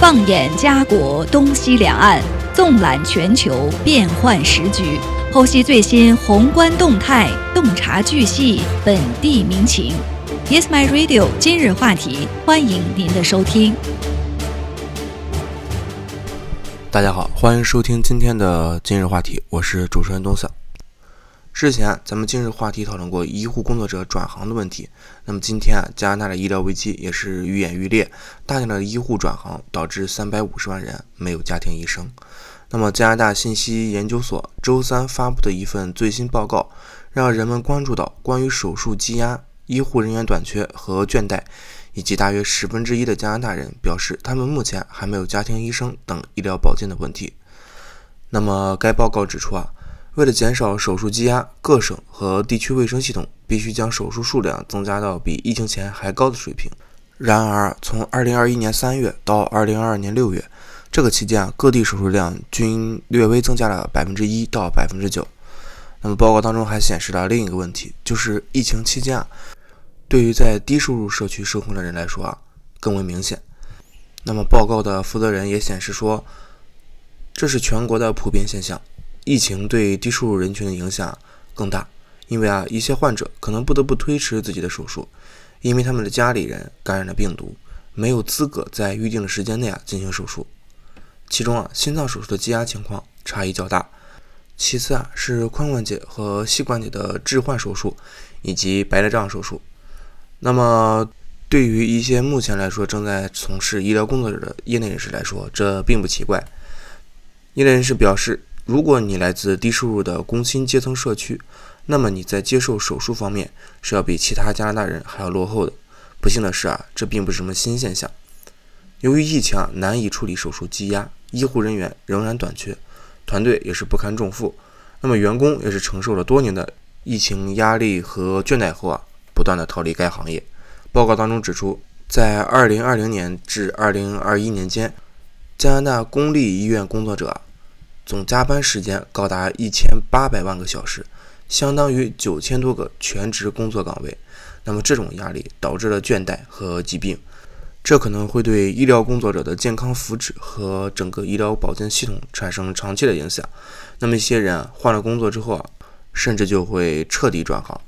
放眼家国东西两岸，纵览全球变幻时局，剖析最新宏观动态，洞察巨细本地民情。Yes, my radio。今日话题，欢迎您的收听。大家好，欢迎收听今天的今日话题，我是主持人东色。之前咱们今日话题讨论过医护工作者转行的问题，那么今天啊，加拿大的医疗危机也是愈演愈烈，大量的医护转行导致三百五十万人没有家庭医生。那么加拿大信息研究所周三发布的一份最新报告，让人们关注到关于手术积压、医护人员短缺和倦怠，以及大约十分之一的加拿大人表示他们目前还没有家庭医生等医疗保健的问题。那么该报告指出啊。为了减少手术积压，各省和地区卫生系统必须将手术数量增加到比疫情前还高的水平。然而，从2021年3月到2022年6月，这个期间啊，各地手术量均略微增加了1%到9%。那么，报告当中还显示了另一个问题，就是疫情期间啊，对于在低收入社区生活的人来说啊，更为明显。那么，报告的负责人也显示说，这是全国的普遍现象。疫情对低收入人群的影响更大，因为啊，一些患者可能不得不推迟自己的手术，因为他们的家里人感染了病毒，没有资格在预定的时间内啊进行手术。其中啊，心脏手术的积压情况差异较大，其次啊是髋关节和膝关节的置换手术以及白内障手术。那么，对于一些目前来说正在从事医疗工作者的业内人士来说，这并不奇怪。业内人士表示。如果你来自低收入的工薪阶层社区，那么你在接受手术方面是要比其他加拿大人还要落后的。不幸的是啊，这并不是什么新现象。由于疫情啊难以处理手术积压，医护人员仍然短缺，团队也是不堪重负。那么员工也是承受了多年的疫情压力和倦怠后啊，不断的逃离该行业。报告当中指出，在2020年至2021年间，加拿大公立医院工作者。总加班时间高达一千八百万个小时，相当于九千多个全职工作岗位。那么这种压力导致了倦怠和疾病，这可能会对医疗工作者的健康福祉和整个医疗保健系统产生长期的影响。那么一些人换了工作之后啊，甚至就会彻底转行。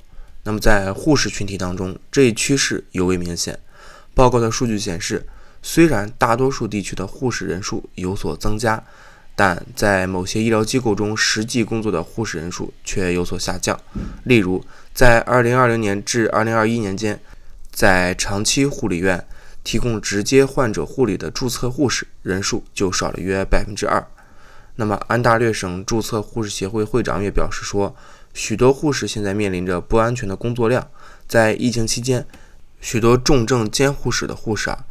那么在护士群体当中，这一趋势尤为明显。报告的数据显示，虽然大多数地区的护士人数有所增加。但在某些医疗机构中，实际工作的护士人数却有所下降。例如，在2020年至2021年间，在长期护理院提供直接患者护理的注册护士人数就少了约百分之二。那么，安大略省注册护士协会会长也表示说，许多护士现在面临着不安全的工作量。在疫情期间，许多重症监护室的护士啊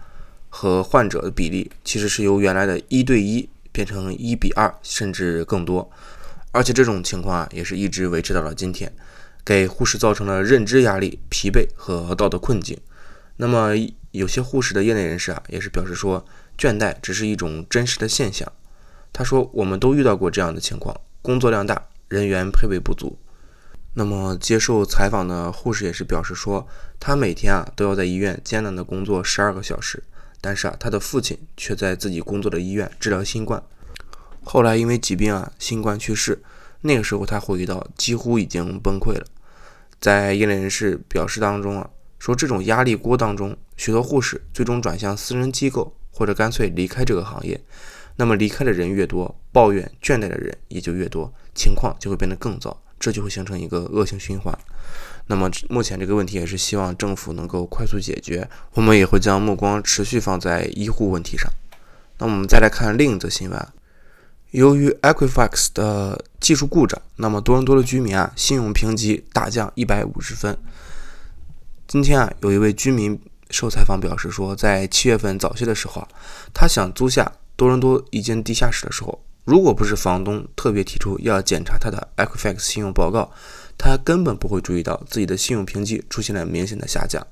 和患者的比例其实是由原来的一对一。变成一比二甚至更多，而且这种情况啊也是一直维持到了今天，给护士造成了认知压力、疲惫和道德困境。那么有些护士的业内人士啊也是表示说，倦怠只是一种真实的现象。他说，我们都遇到过这样的情况，工作量大，人员配备不足。那么接受采访的护士也是表示说，他每天啊都要在医院艰难的工作十二个小时。但是啊，他的父亲却在自己工作的医院治疗新冠，后来因为疾病啊，新冠去世。那个时候他回忆到，几乎已经崩溃了。在业内人士表示当中啊，说这种压力锅当中，许多护士最终转向私人机构，或者干脆离开这个行业。那么离开的人越多，抱怨倦怠的人也就越多，情况就会变得更糟，这就会形成一个恶性循环。那么目前这个问题也是希望政府能够快速解决，我们也会将目光持续放在医护问题上。那我们再来看另一则新闻，由于 Equifax 的技术故障，那么多伦多的居民啊信用评级大降一百五十分。今天啊有一位居民受采访表示说，在七月份早些的时候啊，他想租下多伦多一间地下室的时候，如果不是房东特别提出要检查他的 Equifax 信用报告。他根本不会注意到自己的信用评级出现了明显的下降。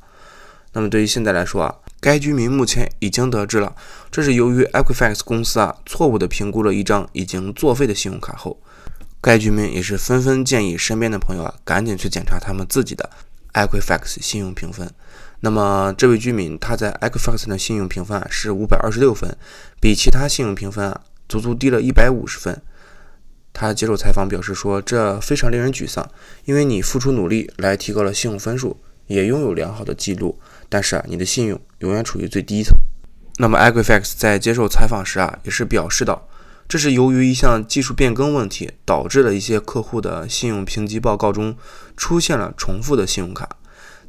那么对于现在来说啊，该居民目前已经得知了，这是由于 Equifax 公司啊错误的评估了一张已经作废的信用卡后，该居民也是纷纷建议身边的朋友啊赶紧去检查他们自己的 Equifax 信用评分。那么这位居民他在 Equifax 的信用评分是五百二十六分，比其他信用评分啊足足低了一百五十分。他接受采访表示说：“这非常令人沮丧，因为你付出努力来提高了信用分数，也拥有良好的记录，但是啊，你的信用永远处于最低层。”那么 Equifax 在接受采访时啊，也是表示到，这是由于一项技术变更问题，导致了一些客户的信用评级报告中出现了重复的信用卡。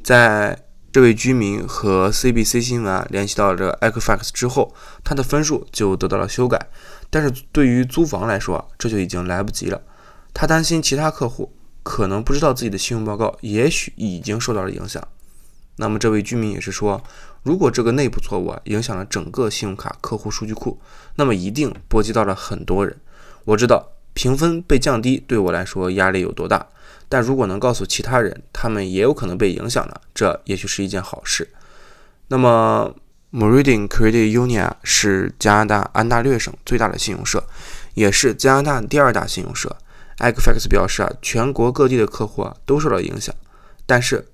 在这位居民和 CBC 新闻联系到这个 Equifax 之后，他的分数就得到了修改。但是对于租房来说，这就已经来不及了。他担心其他客户可能不知道自己的信用报告，也许已经受到了影响。那么这位居民也是说，如果这个内部错误啊影响了整个信用卡客户数据库，那么一定波及到了很多人。我知道评分被降低对我来说压力有多大，但如果能告诉其他人，他们也有可能被影响了，这也许是一件好事。那么。Meridian Credit Union 是加拿大安大略省最大的信用社，也是加拿大第二大信用社。Equifax 表示啊，全国各地的客户啊都受到影响，但是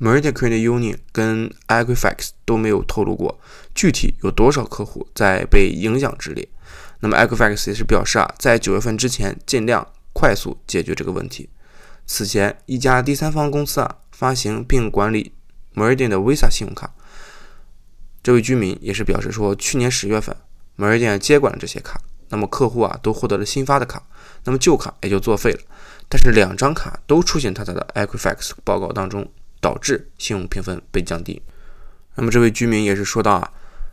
Meridian Credit Union 跟 Equifax 都没有透露过具体有多少客户在被影响之列。那么 Equifax 也是表示啊，在九月份之前尽量快速解决这个问题。此前，一家第三方公司啊发行并管理 Meridian 的 Visa 信用卡。这位居民也是表示说，去年十月份，Meridian 接管了这些卡，那么客户啊都获得了新发的卡，那么旧卡也就作废了。但是两张卡都出现他的 Equifax 报告当中，导致信用评分被降低。那么这位居民也是说到啊，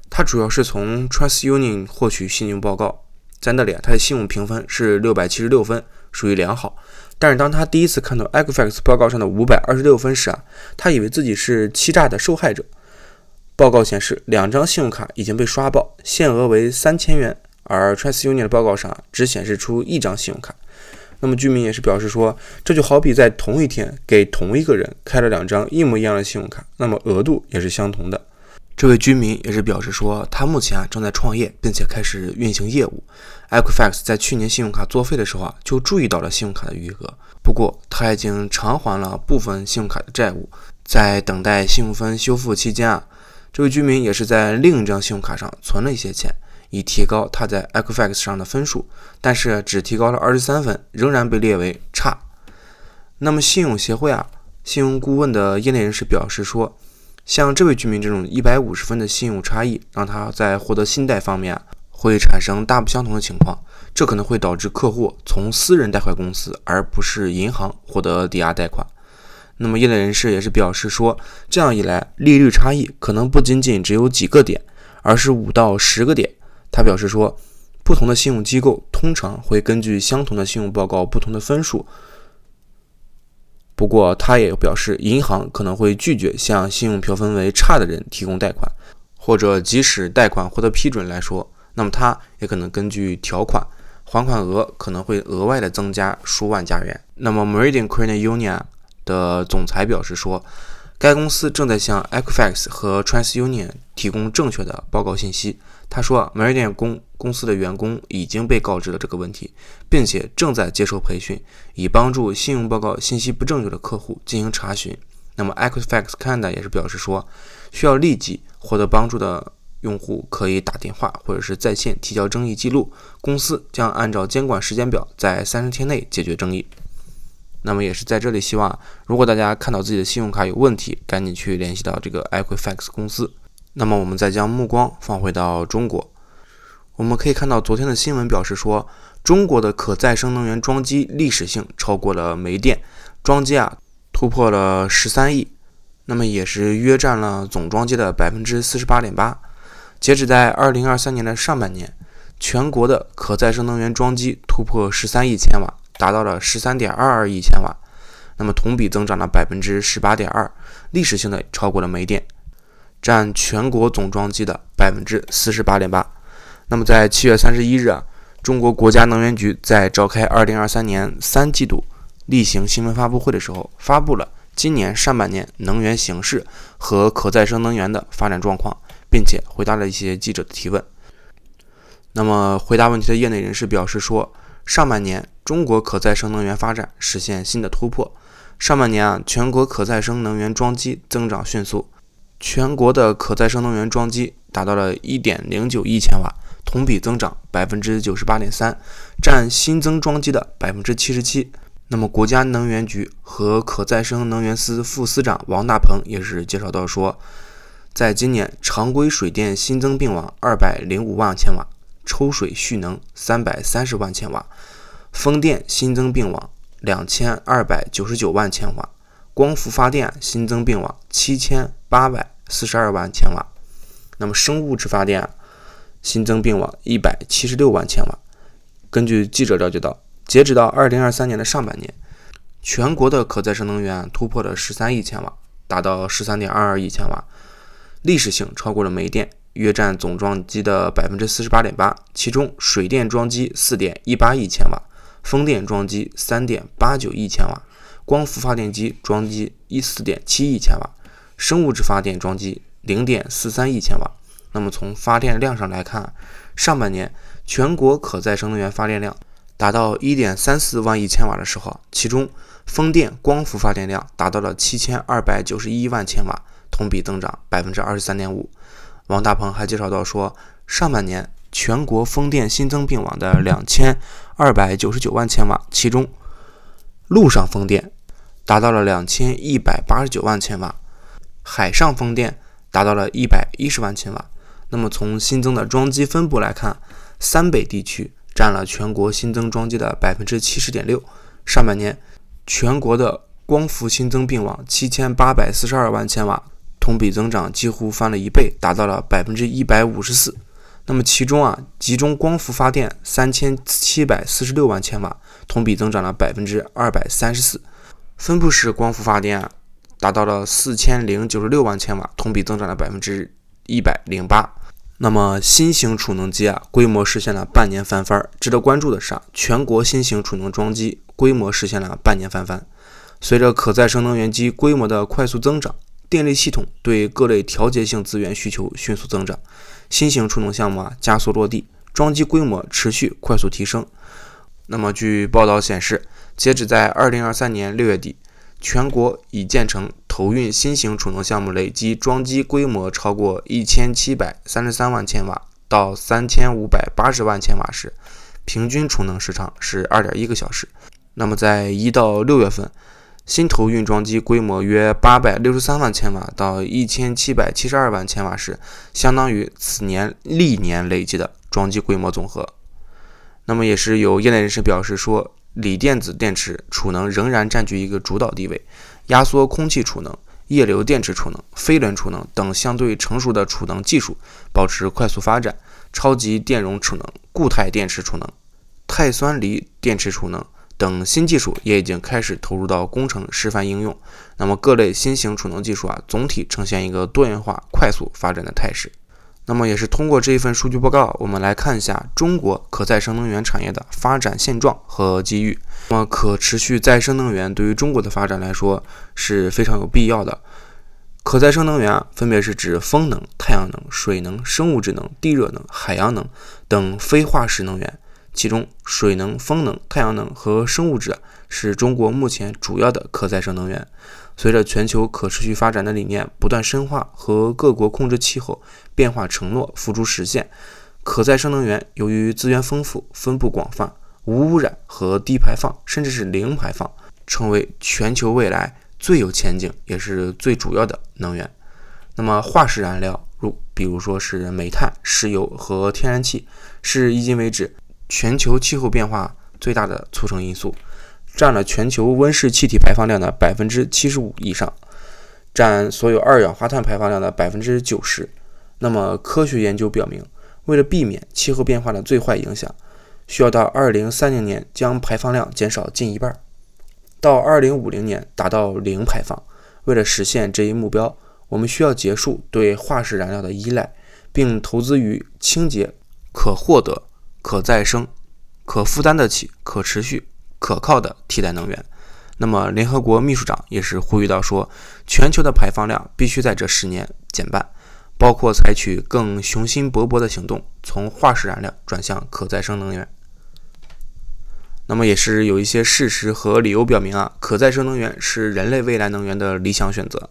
他主要是从 Trust Union 获取信用报告，在那里啊他的信用评分是六百七十六分，属于良好。但是当他第一次看到 Equifax 报告上的五百二十六分时啊，他以为自己是欺诈的受害者。报告显示，两张信用卡已经被刷爆，限额为三千元。而 TransUnion 的报告上只显示出一张信用卡。那么居民也是表示说，这就好比在同一天给同一个人开了两张一模一样的信用卡，那么额度也是相同的。这位居民也是表示说，他目前啊正在创业，并且开始运行业务。Equifax 在去年信用卡作废的时候啊，就注意到了信用卡的余额，不过他已经偿还了部分信用卡的债务，在等待信用分修复期间啊。这位居民也是在另一张信用卡上存了一些钱，以提高他在 Equifax 上的分数，但是只提高了二十三分，仍然被列为差。那么信用协会啊，信用顾问的业内人士表示说，像这位居民这种一百五十分的信用差异，让他在获得信贷方面会产生大不相同的情况，这可能会导致客户从私人贷款公司而不是银行获得抵押贷款。那么业内人士也是表示说，这样一来，利率差异可能不仅仅只有几个点，而是五到十个点。他表示说，不同的信用机构通常会根据相同的信用报告不同的分数。不过，他也表示，银行可能会拒绝向信用评分为差的人提供贷款，或者即使贷款获得批准来说，那么他也可能根据条款，还款额可能会额外的增加数万加元。那么，Meridian Credit Union。的总裁表示说，该公司正在向 Equifax 和 TransUnion 提供正确的报告信息。他说，Meridian 公公司的员工已经被告知了这个问题，并且正在接受培训，以帮助信用报告信息不正确的客户进行查询。那么，Equifax Canada 也是表示说，需要立即获得帮助的用户可以打电话或者是在线提交争议记录，公司将按照监管时间表，在三十天内解决争议。那么也是在这里，希望如果大家看到自己的信用卡有问题，赶紧去联系到这个 Equifax 公司。那么我们再将目光放回到中国，我们可以看到昨天的新闻表示说，中国的可再生能源装机历史性超过了煤电，装机啊突破了十三亿，那么也是约占了总装机的百分之四十八点八。截止在二零二三年的上半年，全国的可再生能源装机突破十三亿千瓦。达到了十三点二二亿千瓦，那么同比增长了百分之十八点二，历史性的超过了煤电，占全国总装机的百分之四十八点八。那么在七月三十一日啊，中国国家能源局在召开二零二三年三季度例行新闻发布会的时候，发布了今年上半年能源形势和可再生能源的发展状况，并且回答了一些记者的提问。那么回答问题的业内人士表示说。上半年，中国可再生能源发展实现新的突破。上半年啊，全国可再生能源装机增长迅速，全国的可再生能源装机达到了一点零九亿千瓦，同比增长百分之九十八点三，占新增装机的百分之七十七。那么，国家能源局和可再生能源司副司长王大鹏也是介绍到说，在今年常规水电新增并网二百零五万千瓦，抽水蓄能三百三十万千瓦，风电新增并网两千二百九十九万千瓦。光伏发电新增并网七千八百四十二万千瓦，那么生物质发电新增并网一百七十六万千瓦。根据记者了解到，截止到二零二三年的上半年，全国的可再生能源突破了十三亿千瓦，达到十三点二二亿千瓦，历史性超过了煤电，约占总装机的百分之四十八点八。其中，水电装机四点一八亿千瓦，风电装机三点八九亿千瓦。光伏发电机装机一四点七亿千瓦，生物质发电装机零点四三亿千瓦。那么从发电量上来看，上半年全国可再生能源发电量达到一点三四万亿千瓦的时候，其中风电、光伏发电量达到了七千二百九十一万千瓦，同比增长百分之二十三点五。王大鹏还介绍到说，上半年全国风电新增并网的两千二百九十九万千瓦，其中陆上风电。达到了两千一百八十九万千瓦，海上风电达到了一百一十万千瓦。那么从新增的装机分布来看，三北地区占了全国新增装机的百分之七十点六。上半年全国的光伏新增并网七千八百四十二万千瓦，同比增长几乎翻了一倍，达到了百分之一百五十四。那么其中啊，集中光伏发电三千七百四十六万千瓦，同比增长了百分之二百三十四。分布式光伏发电啊达到了四千零九十六万千瓦，同比增长了百分之一百零八。那么新型储能机啊，规模实现了半年翻番。值得关注的是啊，全国新型储能装机规模实现了半年翻番。随着可再生能源机规模的快速增长，电力系统对各类调节性资源需求迅速增长，新型储能项目啊加速落地，装机规模持续快速提升。那么据报道显示，截止在二零二三年六月底，全国已建成投运新型储能项目累计装机规模超过一千七百三十三万千瓦到三千五百八十万千瓦时，平均储能时长是二点一个小时。那么在一到六月份，新投运装机规模约八百六十三万千瓦到一千七百七十二万千瓦时，相当于此年历年累计的装机规模总和。那么也是有业内人士表示说。锂电子电池储能仍然占据一个主导地位，压缩空气储能、液流电池储能、飞轮储能等相对成熟的储能技术保持快速发展，超级电容储能、固态电池储能、碳酸锂电池储能等新技术也已经开始投入到工程示范应用。那么各类新型储能技术啊，总体呈现一个多元化、快速发展的态势。那么也是通过这一份数据报告，我们来看一下中国可再生能源产业的发展现状和机遇。那么可持续再生能源对于中国的发展来说是非常有必要的。可再生能源啊分别是指风能、太阳能、水能、生物质能、地热能、海洋能等非化石能源。其中，水能、风能、太阳能和生物质是中国目前主要的可再生能源。随着全球可持续发展的理念不断深化和各国控制气候变化承诺付诸实现，可再生能源由于资源丰富、分布广泛、无污染和低排放，甚至是零排放，成为全球未来最有前景也是最主要的能源。那么，化石燃料如比如说是煤炭、石油和天然气，是迄今为止。全球气候变化最大的促成因素，占了全球温室气体排放量的百分之七十五以上，占所有二氧化碳排放量的百分之九十。那么，科学研究表明，为了避免气候变化的最坏影响，需要到二零三零年将排放量减少近一半，到二零五零年达到零排放。为了实现这一目标，我们需要结束对化石燃料的依赖，并投资于清洁、可获得。可再生、可负担得起、可持续、可靠的替代能源。那么，联合国秘书长也是呼吁到说，全球的排放量必须在这十年减半，包括采取更雄心勃勃的行动，从化石燃料转向可再生能源。那么，也是有一些事实和理由表明啊，可再生能源是人类未来能源的理想选择。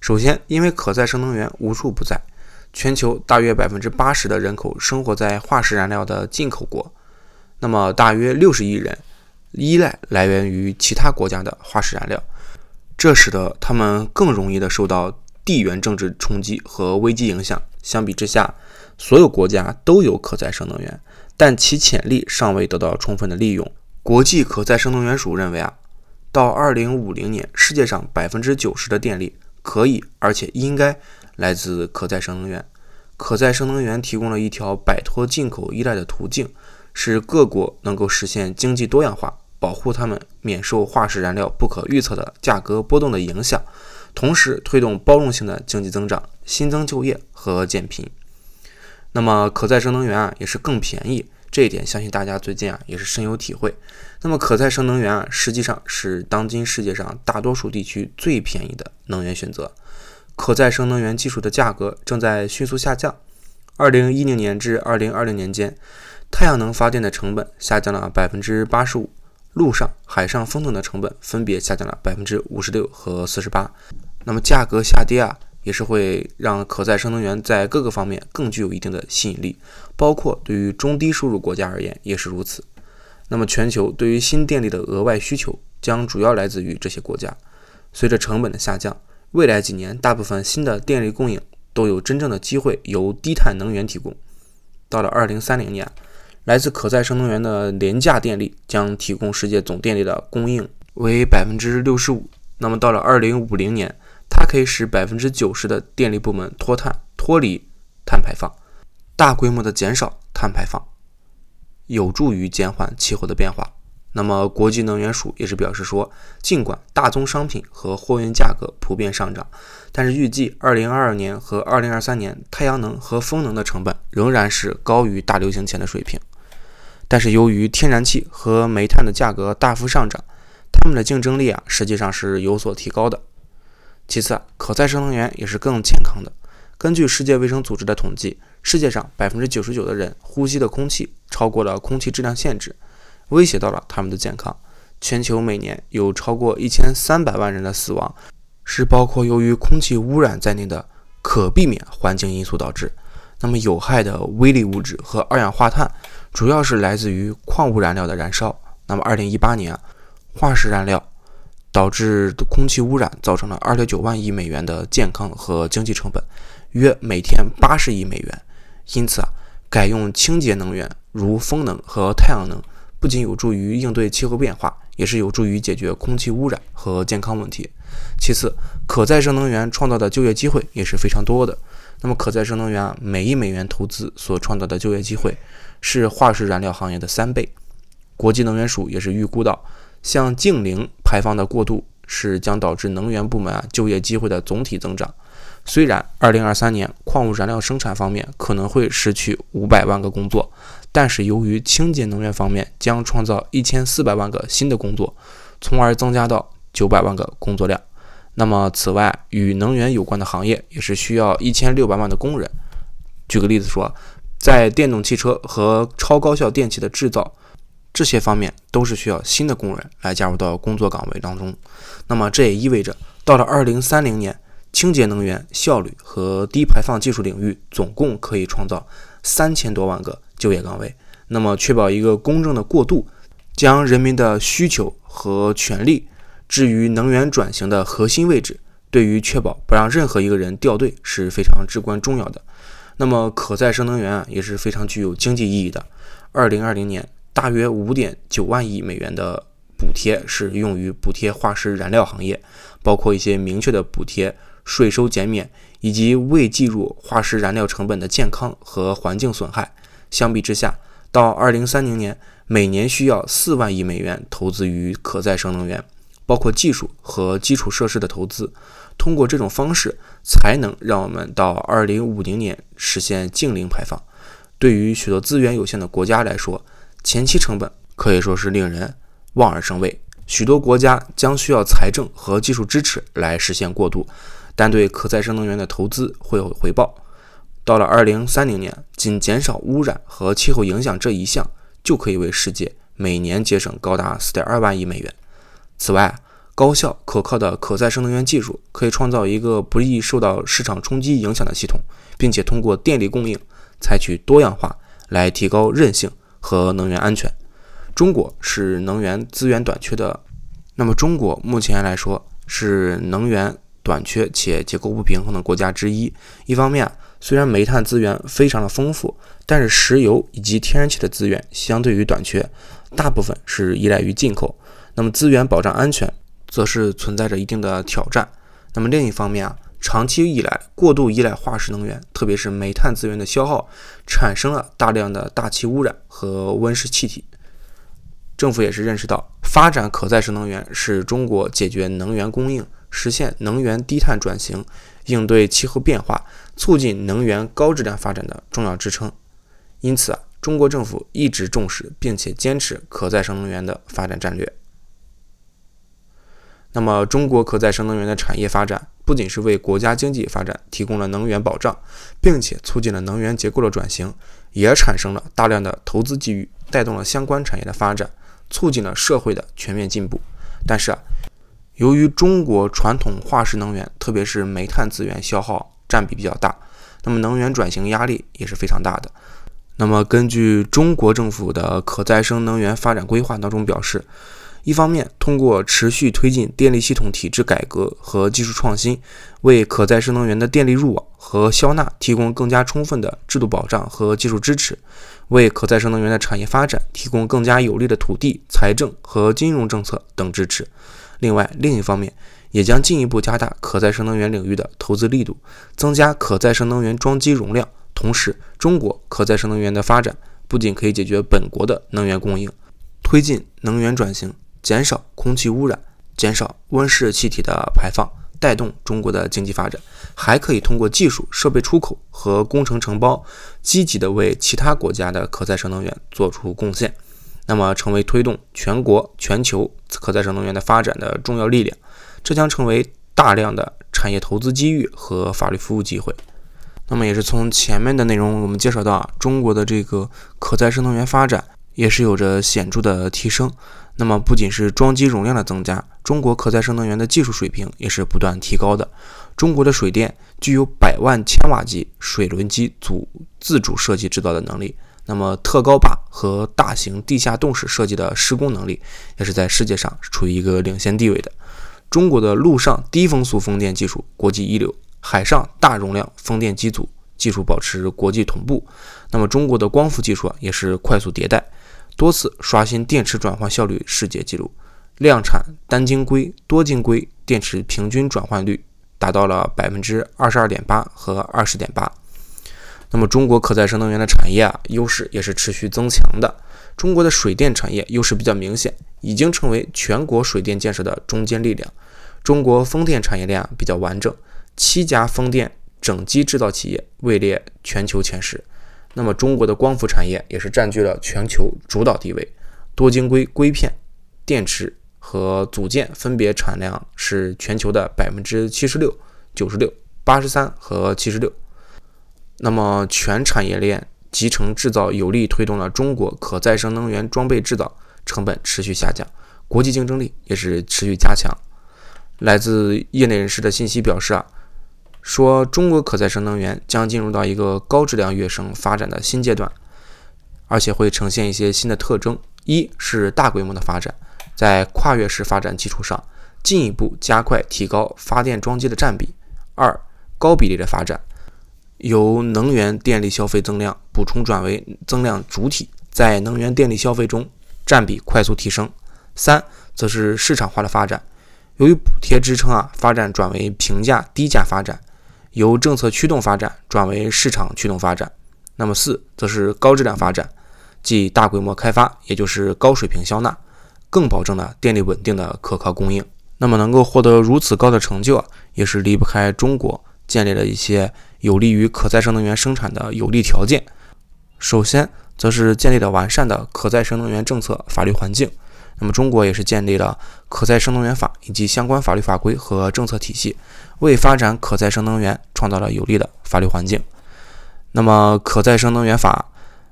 首先，因为可再生能源无处不在，全球大约百分之八十的人口生活在化石燃料的进口国，那么大约六十亿人依赖来源于其他国家的化石燃料，这使得他们更容易的受到地缘政治冲击和危机影响。相比之下，所有国家都有可再生能源，但其潜力尚未得到充分的利用。国际可再生能源署认为啊，到二零五零年，世界上百分之九十的电力。可以，而且应该来自可再生能源。可再生能源提供了一条摆脱进口依赖的途径，使各国能够实现经济多样化，保护他们免受化石燃料不可预测的价格波动的影响，同时推动包容性的经济增长、新增就业和减贫。那么，可再生能源啊，也是更便宜。这一点相信大家最近啊也是深有体会。那么可再生能源啊实际上是当今世界上大多数地区最便宜的能源选择。可再生能源技术的价格正在迅速下降。二零一零年至二零二零年间，太阳能发电的成本下降了百分之八十五，陆上、海上风能的成本分别下降了百分之五十六和四十八。那么价格下跌啊。也是会让可再生能源在各个方面更具有一定的吸引力，包括对于中低收入国家而言也是如此。那么，全球对于新电力的额外需求将主要来自于这些国家。随着成本的下降，未来几年大部分新的电力供应都有真正的机会由低碳能源提供。到了2030年，来自可再生能源的廉价电力将提供世界总电力的供应为百分之六十五。那么到了2050年，它可以使百分之九十的电力部门脱碳、脱离碳排放，大规模的减少碳排放，有助于减缓气候的变化。那么，国际能源署也是表示说，尽管大宗商品和货运价格普遍上涨，但是预计二零二二年和二零二三年太阳能和风能的成本仍然是高于大流行前的水平。但是，由于天然气和煤炭的价格大幅上涨，它们的竞争力啊实际上是有所提高的。其次，可再生能源也是更健康的。根据世界卫生组织的统计，世界上百分之九十九的人呼吸的空气超过了空气质量限制，威胁到了他们的健康。全球每年有超过一千三百万人的死亡，是包括由于空气污染在内的可避免环境因素导致。那么，有害的微粒物质和二氧化碳主要是来自于矿物燃料的燃烧。那么，二零一八年，化石燃料。导致空气污染造成了二点九万亿美元的健康和经济成本，约每天八十亿美元。因此啊，改用清洁能源，如风能和太阳能，不仅有助于应对气候变化，也是有助于解决空气污染和健康问题。其次，可再生能源创造的就业机会也是非常多的。那么，可再生能源啊，每一美元投资所创造的就业机会是化石燃料行业的三倍。国际能源署也是预估到。向净零排放的过渡是将导致能源部门啊就业机会的总体增长。虽然2023年矿物燃料生产方面可能会失去500万个工作，但是由于清洁能源方面将创造1400万个新的工作，从而增加到900万个工作量。那么，此外与能源有关的行业也是需要1600万的工人。举个例子说，在电动汽车和超高效电器的制造。这些方面都是需要新的工人来加入到工作岗位当中。那么这也意味着，到了二零三零年，清洁能源、效率和低排放技术领域总共可以创造三千多万个就业岗位。那么，确保一个公正的过渡，将人民的需求和权利置于能源转型的核心位置，对于确保不让任何一个人掉队是非常至关重要的。那么，可再生能源啊也是非常具有经济意义的。二零二零年。大约五点九万亿美元的补贴是用于补贴化石燃料行业，包括一些明确的补贴、税收减免以及未计入化石燃料成本的健康和环境损害。相比之下，到二零三零年，每年需要四万亿美元投资于可再生能源，包括技术和基础设施的投资。通过这种方式，才能让我们到二零五零年实现净零排放。对于许多资源有限的国家来说，前期成本可以说是令人望而生畏，许多国家将需要财政和技术支持来实现过渡，但对可再生能源的投资会有回报。到了二零三零年，仅减少污染和气候影响这一项，就可以为世界每年节省高达四点二万亿美元。此外，高效可靠的可再生能源技术，可以创造一个不易受到市场冲击影响的系统，并且通过电力供应采取多样化来提高韧性和能源安全。中国是能源资源短缺的，那么中国目前来说是能源短缺且结构不平衡的国家之一。一方面，虽然煤炭资源非常的丰富，但是石油以及天然气的资源相对于短缺，大部分是依赖于进口。那么资源保障安全。则是存在着一定的挑战。那么另一方面啊，长期以来过度依赖化石能源，特别是煤炭资源的消耗，产生了大量的大气污染和温室气体。政府也是认识到，发展可再生能源是中国解决能源供应、实现能源低碳转型、应对气候变化、促进能源高质量发展的重要支撑。因此啊，中国政府一直重视并且坚持可再生能源的发展战略。那么，中国可再生能源的产业发展不仅是为国家经济发展提供了能源保障，并且促进了能源结构的转型，也产生了大量的投资机遇，带动了相关产业的发展，促进了社会的全面进步。但是啊，由于中国传统化石能源，特别是煤炭资源消耗占比比较大，那么能源转型压力也是非常大的。那么，根据中国政府的可再生能源发展规划当中表示。一方面，通过持续推进电力系统体制改革和技术创新，为可再生能源的电力入网和消纳提供更加充分的制度保障和技术支持，为可再生能源的产业发展提供更加有利的土地、财政和金融政策等支持。另外，另一方面，也将进一步加大可再生能源领域的投资力度，增加可再生能源装机容量。同时，中国可再生能源的发展不仅可以解决本国的能源供应，推进能源转型。减少空气污染，减少温室气体的排放，带动中国的经济发展，还可以通过技术设备出口和工程承包，积极的为其他国家的可再生能源做出贡献，那么成为推动全国、全球可再生能源的发展的重要力量。这将成为大量的产业投资机遇和法律服务机会。那么也是从前面的内容我们介绍到啊，中国的这个可再生能源发展也是有着显著的提升。那么不仅是装机容量的增加，中国可再生能源的技术水平也是不断提高的。中国的水电具有百万千瓦级水轮机组自主设计制造的能力，那么特高坝和大型地下洞室设计的施工能力也是在世界上处于一个领先地位的。中国的陆上低风速风电技术国际一流，海上大容量风电机组技术保持国际同步。那么中国的光伏技术啊也是快速迭代。多次刷新电池转换效率世界纪录，量产单晶硅、多晶硅电池平均转换率达到了百分之二十二点八和二十点八。那么，中国可再生能源的产业啊，优势也是持续增强的。中国的水电产业优势比较明显，已经成为全国水电建设的中坚力量。中国风电产业链啊比较完整，七家风电整机制造企业位列全球前十。那么，中国的光伏产业也是占据了全球主导地位，多晶硅硅片、电池和组件分别产量是全球的百分之七十六、九十六、八十三和七十六。那么，全产业链集成制造有力推动了中国可再生能源装备制造成本持续下降，国际竞争力也是持续加强。来自业内人士的信息表示啊。说中国可再生能源将进入到一个高质量跃升发展的新阶段，而且会呈现一些新的特征：一是大规模的发展，在跨越式发展基础上，进一步加快提高发电装机的占比；二高比例的发展，由能源电力消费增量补充转为增量主体，在能源电力消费中占比快速提升；三则是市场化的发展，由于补贴支撑啊，发展转为平价低价发展。由政策驱动发展转为市场驱动发展，那么四则是高质量发展，即大规模开发，也就是高水平消纳，更保证了电力稳定的可靠供应。那么能够获得如此高的成就啊，也是离不开中国建立了一些有利于可再生能源生产的有利条件。首先，则是建立了完善的可再生能源政策法律环境。那么，中国也是建立了可再生能源法以及相关法律法规和政策体系，为发展可再生能源创造了有利的法律环境。那么，可再生能源法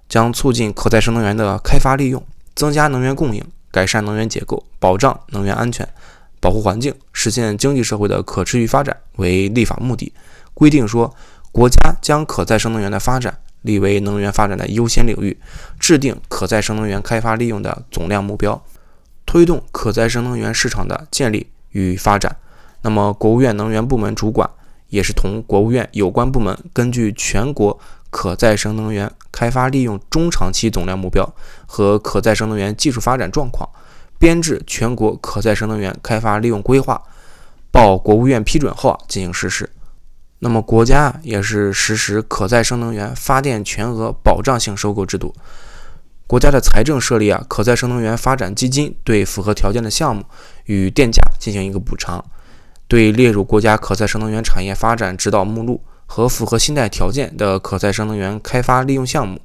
将促进可再生能源的开发利用，增加能源供应，改善能源结构，保障能源安全，保护环境、实现经济社会的可持续发展为立法目的，规定说，国家将可再生能源的发展立为能源发展的优先领域，制定可再生能源开发利用的总量目标，推动可再生能源市场的建立与发展。那么，国务院能源部门主管也是同国务院有关部门根据全国可再生能源开发利用中长期总量目标和可再生能源技术发展状况。编制全国可再生能源开发利用规划，报国务院批准后进行实施。那么国家也是实施可再生能源发电全额保障性收购制度。国家的财政设立啊可再生能源发展基金，对符合条件的项目与电价进行一个补偿。对列入国家可再生能源产业发展指导目录和符合信贷条件的可再生能源开发利用项目，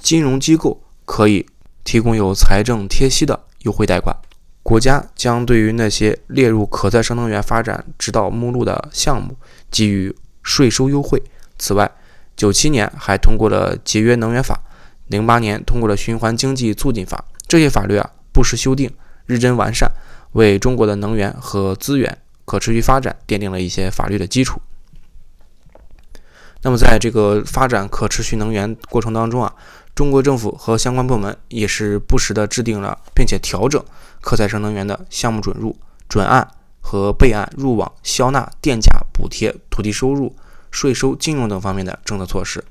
金融机构可以提供有财政贴息的。优惠贷款，国家将对于那些列入可再生能源发展指导目录的项目给予税收优惠。此外，九七年还通过了节约能源法，零八年通过了循环经济促进法。这些法律啊，不时修订，日臻完善，为中国的能源和资源可持续发展奠定了一些法律的基础。那么，在这个发展可持续能源过程当中啊。中国政府和相关部门也是不时地制定了并且调整可再生能源的项目准入、准案和备案入网销纳电价补贴、土地收入、税收、金融等方面的政策措施。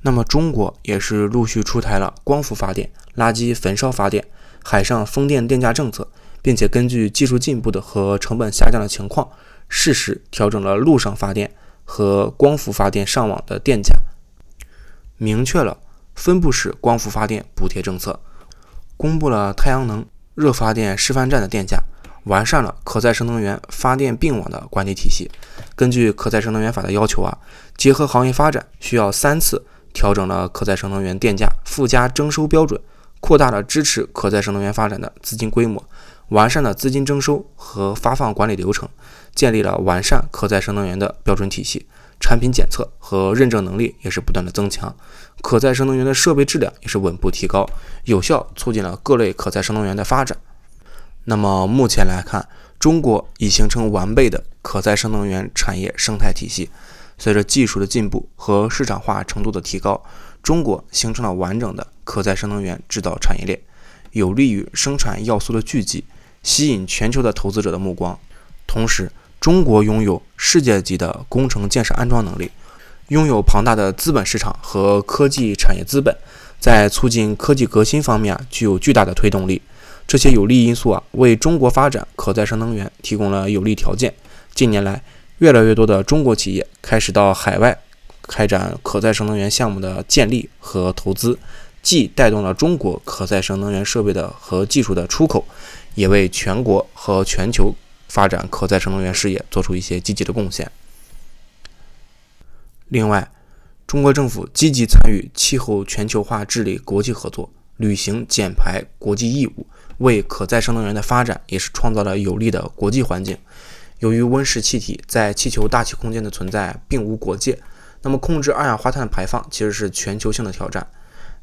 那么，中国也是陆续出台了光伏发电、垃圾焚烧发电、海上风电电价政策，并且根据技术进步的和成本下降的情况，适时调整了陆上发电和光伏发电上网的电价，明确了。分布式光伏发电补贴政策，公布了太阳能热发电示范站的电价，完善了可再生能源发电并网的管理体系。根据可再生能源法的要求啊，结合行业发展，需要三次调整了可再生能源电价附加征收标准，扩大了支持可再生能源发展的资金规模，完善了资金征收和发放管理流程，建立了完善可再生能源的标准体系。产品检测和认证能力也是不断的增强，可再生能源的设备质量也是稳步提高，有效促进了各类可再生能源的发展。那么目前来看，中国已形成完备的可再生能源产业生态体系。随着技术的进步和市场化程度的提高，中国形成了完整的可再生能源制造产业链，有利于生产要素的聚集，吸引全球的投资者的目光，同时。中国拥有世界级的工程建设安装能力，拥有庞大的资本市场和科技产业资本，在促进科技革新方面具有巨大的推动力。这些有利因素啊为中国发展可再生能源提供了有利条件。近年来，越来越多的中国企业开始到海外开展可再生能源项目的建立和投资，既带动了中国可再生能源设备的和技术的出口，也为全国和全球。发展可再生能源事业做出一些积极的贡献。另外，中国政府积极参与气候全球化治理国际合作，履行减排国际义务，为可再生能源的发展也是创造了有利的国际环境。由于温室气体在气球大气空间的存在并无国界，那么控制二氧化碳排放其实是全球性的挑战，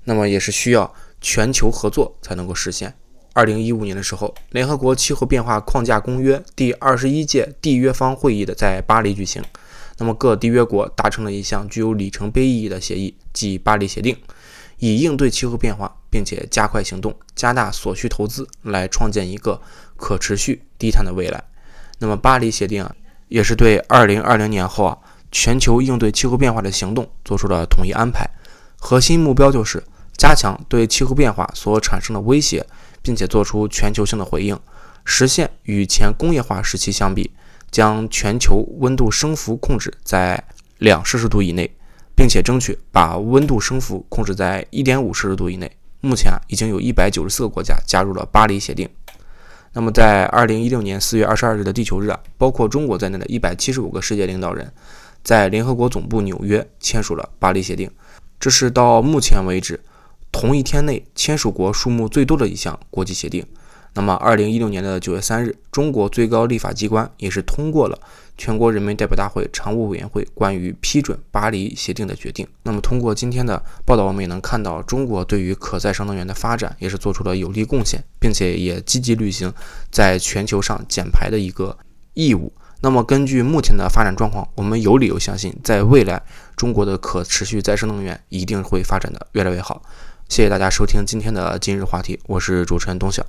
那么也是需要全球合作才能够实现。二零一五年的时候，联合国气候变化框架公约第二十一届缔约方会议的在巴黎举行。那么各缔约国达成了一项具有里程碑意义的协议，即巴黎协定，以应对气候变化，并且加快行动，加大所需投资，来创建一个可持续低碳的未来。那么巴黎协定啊，也是对二零二零年后啊全球应对气候变化的行动做出了统一安排。核心目标就是加强对气候变化所产生的威胁。并且做出全球性的回应，实现与前工业化时期相比，将全球温度升幅控制在两摄氏度以内，并且争取把温度升幅控制在一点五摄氏度以内。目前，已经有一百九十四个国家加入了巴黎协定。那么，在二零一六年四月二十二日的地球日啊，包括中国在内的一百七十五个世界领导人，在联合国总部纽约签署了巴黎协定。这是到目前为止。同一天内签署国数目最多的一项国际协定，那么，二零一六年的九月三日，中国最高立法机关也是通过了全国人民代表大会常务委员会关于批准巴黎协定的决定。那么，通过今天的报道，我们也能看到，中国对于可再生能源的发展也是做出了有力贡献，并且也积极履行在全球上减排的一个义务。那么，根据目前的发展状况，我们有理由相信，在未来，中国的可持续再生能源一定会发展的越来越好。谢谢大家收听今天的今日话题，我是主持人东晓。